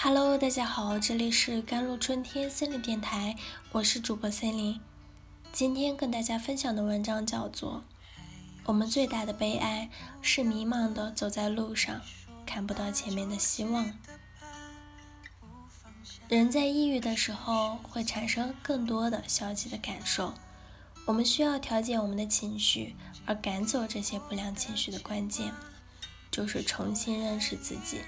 Hello，大家好，这里是甘露春天森林电台，我是主播森林。今天跟大家分享的文章叫做《我们最大的悲哀是迷茫的走在路上，看不到前面的希望》。人在抑郁的时候会产生更多的消极的感受，我们需要调节我们的情绪，而赶走这些不良情绪的关键，就是重新认识自己。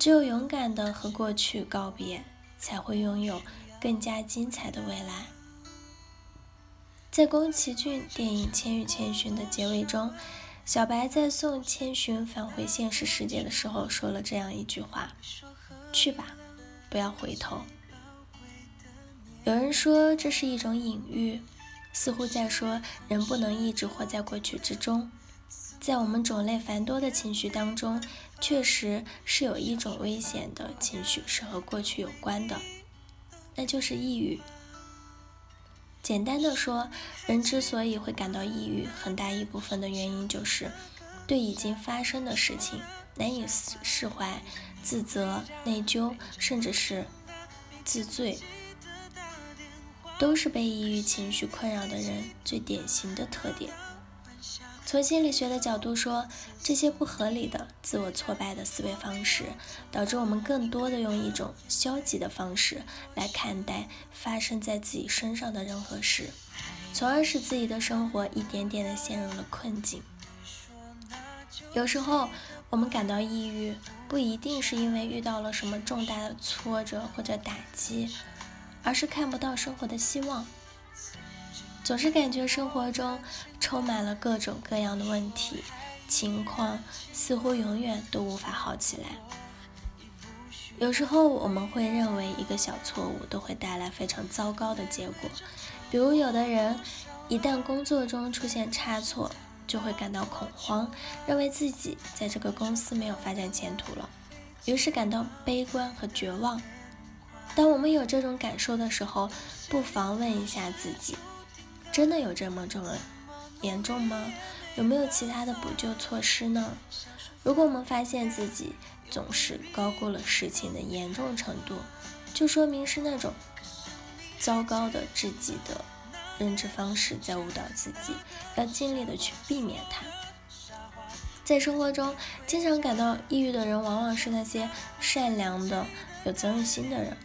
只有勇敢地和过去告别，才会拥有更加精彩的未来。在宫崎骏电影《千与千寻》的结尾中，小白在送千寻返回现实世界的时候说了这样一句话：“去吧，不要回头。”有人说这是一种隐喻，似乎在说人不能一直活在过去之中。在我们种类繁多的情绪当中，确实是有一种危险的情绪是和过去有关的，那就是抑郁。简单的说，人之所以会感到抑郁，很大一部分的原因就是对已经发生的事情难以释怀、自责、内疚，甚至是自罪，都是被抑郁情绪困扰的人最典型的特点。从心理学的角度说，这些不合理的、自我挫败的思维方式，导致我们更多的用一种消极的方式来看待发生在自己身上的任何事，从而使自己的生活一点点的陷入了困境。有时候，我们感到抑郁，不一定是因为遇到了什么重大的挫折或者打击，而是看不到生活的希望。总是感觉生活中充满了各种各样的问题情况，似乎永远都无法好起来。有时候我们会认为一个小错误都会带来非常糟糕的结果，比如有的人一旦工作中出现差错，就会感到恐慌，认为自己在这个公司没有发展前途了，于是感到悲观和绝望。当我们有这种感受的时候，不妨问一下自己。真的有这么重严重吗？有没有其他的补救措施呢？如果我们发现自己总是高估了事情的严重程度，就说明是那种糟糕的自己的认知方式在误导自己，要尽力的去避免它。在生活中，经常感到抑郁的人，往往是那些善良的、有责任心的人。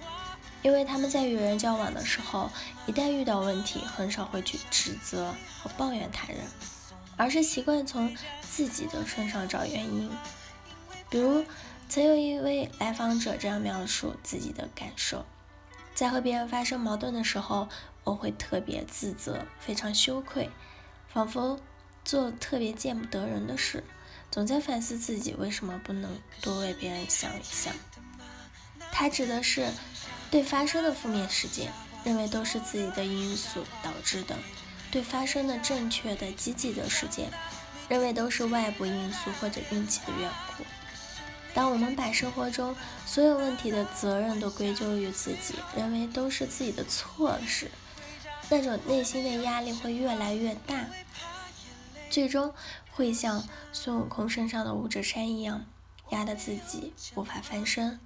因为他们在与人交往的时候，一旦遇到问题，很少会去指责和抱怨他人，而是习惯从自己的身上找原因。比如，曾有一位来访者这样描述自己的感受：在和别人发生矛盾的时候，我会特别自责，非常羞愧，仿佛做特别见不得人的事，总在反思自己为什么不能多为别人想一想。他指的是。对发生的负面事件，认为都是自己的因素导致的；对发生的正确的、积极的事件，认为都是外部因素或者运气的缘故。当我们把生活中所有问题的责任都归咎于自己，认为都是自己的错时，那种内心的压力会越来越大，最终会像孙悟空身上的五指山一样，压得自己无法翻身。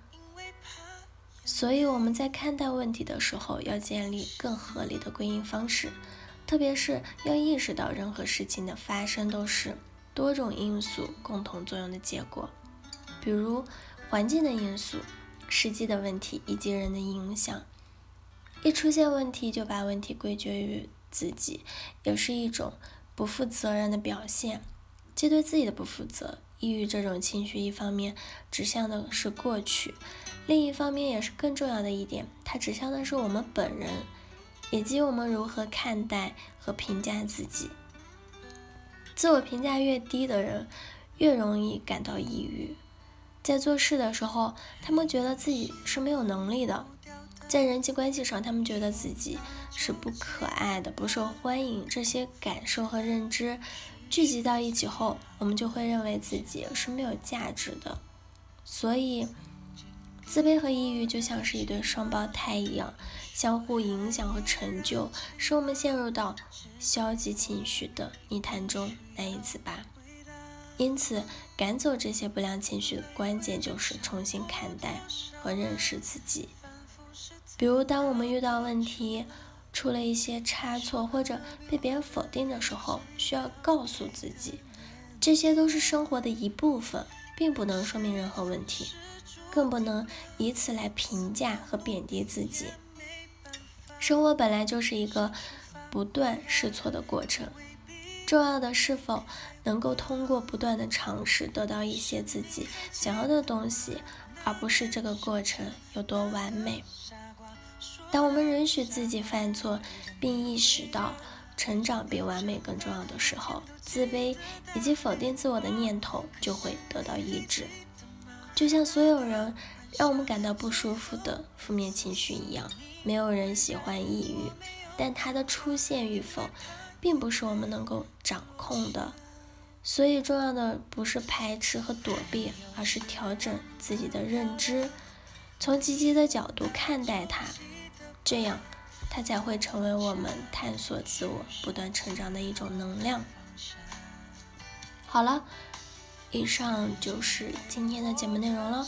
所以我们在看待问题的时候，要建立更合理的归因方式，特别是要意识到任何事情的发生都是多种因素共同作用的结果，比如环境的因素、实际的问题以及人的影响。一出现问题就把问题归结于自己，也是一种不负责任的表现，既对自己的不负责。抑郁这种情绪，一方面指向的是过去。另一方面，也是更重要的一点，它指向的是我们本人，以及我们如何看待和评价自己。自我评价越低的人，越容易感到抑郁。在做事的时候，他们觉得自己是没有能力的；在人际关系上，他们觉得自己是不可爱的、不受欢迎。这些感受和认知聚集到一起后，我们就会认为自己是没有价值的。所以。自卑和抑郁就像是一对双胞胎一样，相互影响和成就，使我们陷入到消极情绪的泥潭中难以自拔。因此，赶走这些不良情绪的关键就是重新看待和认识自己。比如，当我们遇到问题，出了一些差错或者被别人否定的时候，需要告诉自己，这些都是生活的一部分，并不能说明任何问题，更不能以此来评价和贬低自己。生活本来就是一个不断试错的过程。重要的是否能够通过不断的尝试得到一些自己想要的东西，而不是这个过程有多完美。当我们允许自己犯错，并意识到成长比完美更重要的时候，自卑以及否定自我的念头就会得到抑制。就像所有人让我们感到不舒服的负面情绪一样，没有人喜欢抑郁，但它的出现与否。并不是我们能够掌控的，所以重要的不是排斥和躲避，而是调整自己的认知，从积极的角度看待它，这样它才会成为我们探索自我、不断成长的一种能量。好了，以上就是今天的节目内容了。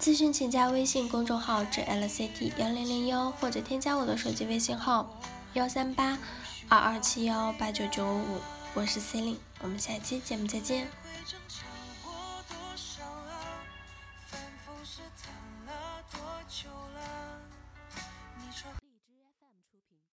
咨询请加微信公众号 jlc t 幺零零幺，或者添加我的手机微信号幺三八。二二七幺八九九五，我是 Celine，我们下期节目再见。